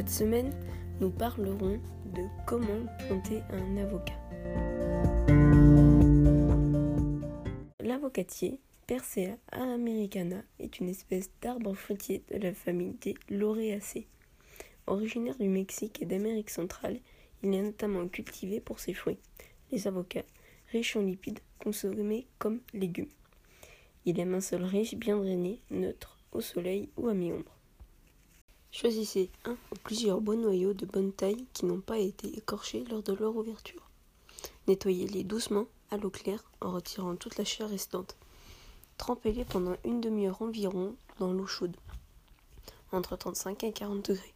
Cette semaine, nous parlerons de comment planter un avocat. L'avocatier, Persea americana, est une espèce d'arbre fruitier de la famille des Laureaceae. Originaire du Mexique et d'Amérique centrale, il est notamment cultivé pour ses fruits, les avocats, riches en lipides, consommés comme légumes. Il aime un sol riche, bien drainé, neutre, au soleil ou à mi-ombre. Choisissez un ou plusieurs beaux noyaux de bonne taille qui n'ont pas été écorchés lors de leur ouverture. Nettoyez-les doucement à l'eau claire en retirant toute la chair restante. Trempez-les pendant une demi-heure environ dans l'eau chaude, entre 35 et 40 degrés.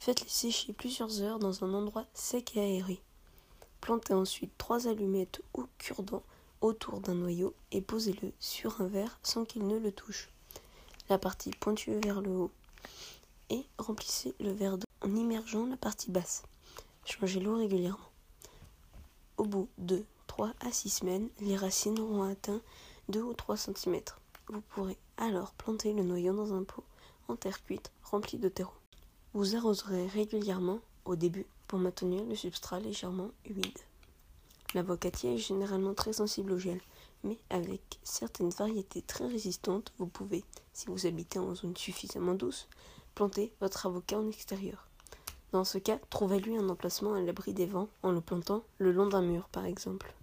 Faites-les sécher plusieurs heures dans un endroit sec et aéré. Plantez ensuite trois allumettes ou cure-dents autour d'un noyau et posez-le sur un verre sans qu'il ne le touche. La partie pointue vers le haut. Et remplissez le verre d'eau en immergeant la partie basse. Changez l'eau régulièrement. Au bout de 3 à 6 semaines, les racines auront atteint 2 ou 3 cm. Vous pourrez alors planter le noyau dans un pot en terre cuite rempli de terreau. Vous arroserez régulièrement au début pour maintenir le substrat légèrement humide. L'avocatier est généralement très sensible au gel, mais avec certaines variétés très résistantes, vous pouvez, si vous habitez en zone suffisamment douce, planter votre avocat en extérieur. Dans ce cas, trouvez-lui un emplacement à l'abri des vents en le plantant le long d'un mur, par exemple.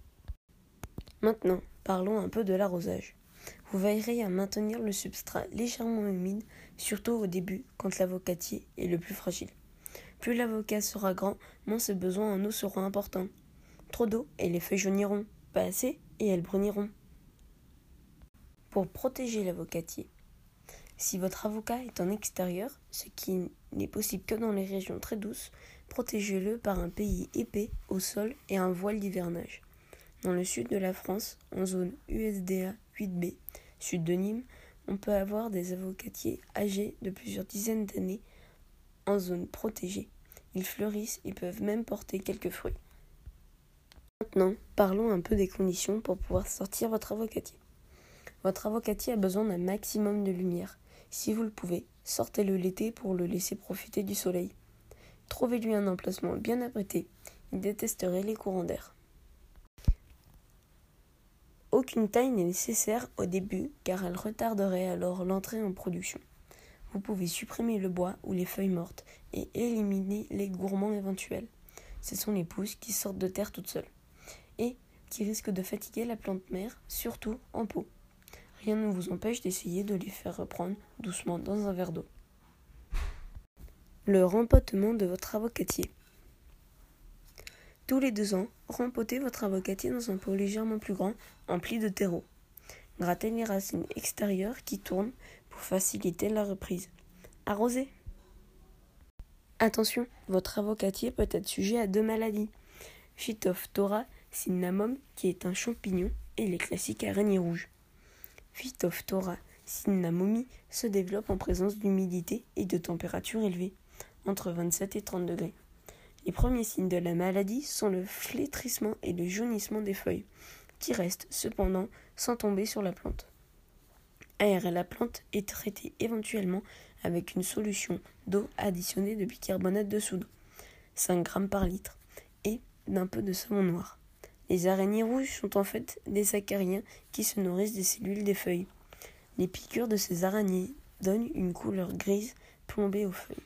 Maintenant, parlons un peu de l'arrosage. Vous veillerez à maintenir le substrat légèrement humide, surtout au début, quand l'avocatier est le plus fragile. Plus l'avocat sera grand, moins ses besoins en eau seront importants. Trop d'eau et les feuilles jauniront, pas assez et elles bruniront. Pour protéger l'avocatier, si votre avocat est en extérieur, ce qui n'est possible que dans les régions très douces, protégez-le par un pays épais au sol et un voile d'hivernage. Dans le sud de la France, en zone USDA 8B, sud de Nîmes, on peut avoir des avocatiers âgés de plusieurs dizaines d'années en zone protégée. Ils fleurissent et peuvent même porter quelques fruits. Maintenant, parlons un peu des conditions pour pouvoir sortir votre avocatier. Votre avocatier a besoin d'un maximum de lumière. Si vous le pouvez, sortez-le l'été pour le laisser profiter du soleil. Trouvez-lui un emplacement bien abrité. Il détesterait les courants d'air. Aucune taille n'est nécessaire au début car elle retarderait alors l'entrée en production. Vous pouvez supprimer le bois ou les feuilles mortes et éliminer les gourmands éventuels. Ce sont les pousses qui sortent de terre toutes seules et qui risquent de fatiguer la plante mère, surtout en pot. Rien ne vous empêche d'essayer de les faire reprendre doucement dans un verre d'eau. Le rempotement de votre avocatier. Tous les deux ans, rempotez votre avocatier dans un pot légèrement plus grand, empli de terreau. Grattez les racines extérieures qui tournent pour faciliter la reprise. Arrosez. Attention, votre avocatier peut être sujet à deux maladies. Phytophthora cinnamome, qui est un champignon, et les classiques araignées rouges. Phytophthora cinnamomi se développe en présence d'humidité et de température élevée, entre 27 et 30 degrés. Les premiers signes de la maladie sont le flétrissement et le jaunissement des feuilles, qui restent cependant sans tomber sur la plante. Aérer la plante et traiter éventuellement avec une solution d'eau additionnée de bicarbonate de soude, 5 g par litre, et d'un peu de savon noir. Les araignées rouges sont en fait des acariens qui se nourrissent des cellules des feuilles. Les piqûres de ces araignées donnent une couleur grise plombée aux feuilles.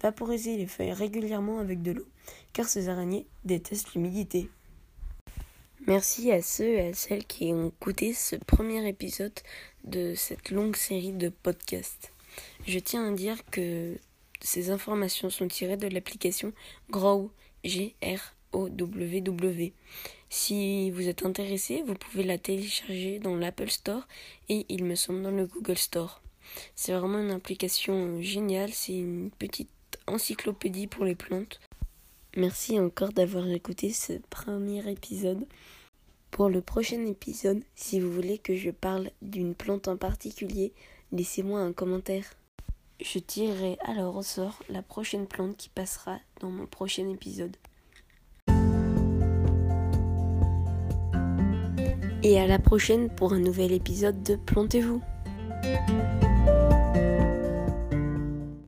Vaporisez les feuilles régulièrement avec de l'eau, car ces araignées détestent l'humidité. Merci à ceux et à celles qui ont écouté ce premier épisode de cette longue série de podcasts. Je tiens à dire que ces informations sont tirées de l'application Grow. Si vous êtes intéressé, vous pouvez la télécharger dans l'Apple Store et il me semble dans le Google Store. C'est vraiment une application géniale, c'est une petite encyclopédie pour les plantes. Merci encore d'avoir écouté ce premier épisode. Pour le prochain épisode, si vous voulez que je parle d'une plante en particulier, laissez-moi un commentaire. Je tirerai alors au sort la prochaine plante qui passera dans mon prochain épisode. Et à la prochaine pour un nouvel épisode de Plantez-vous.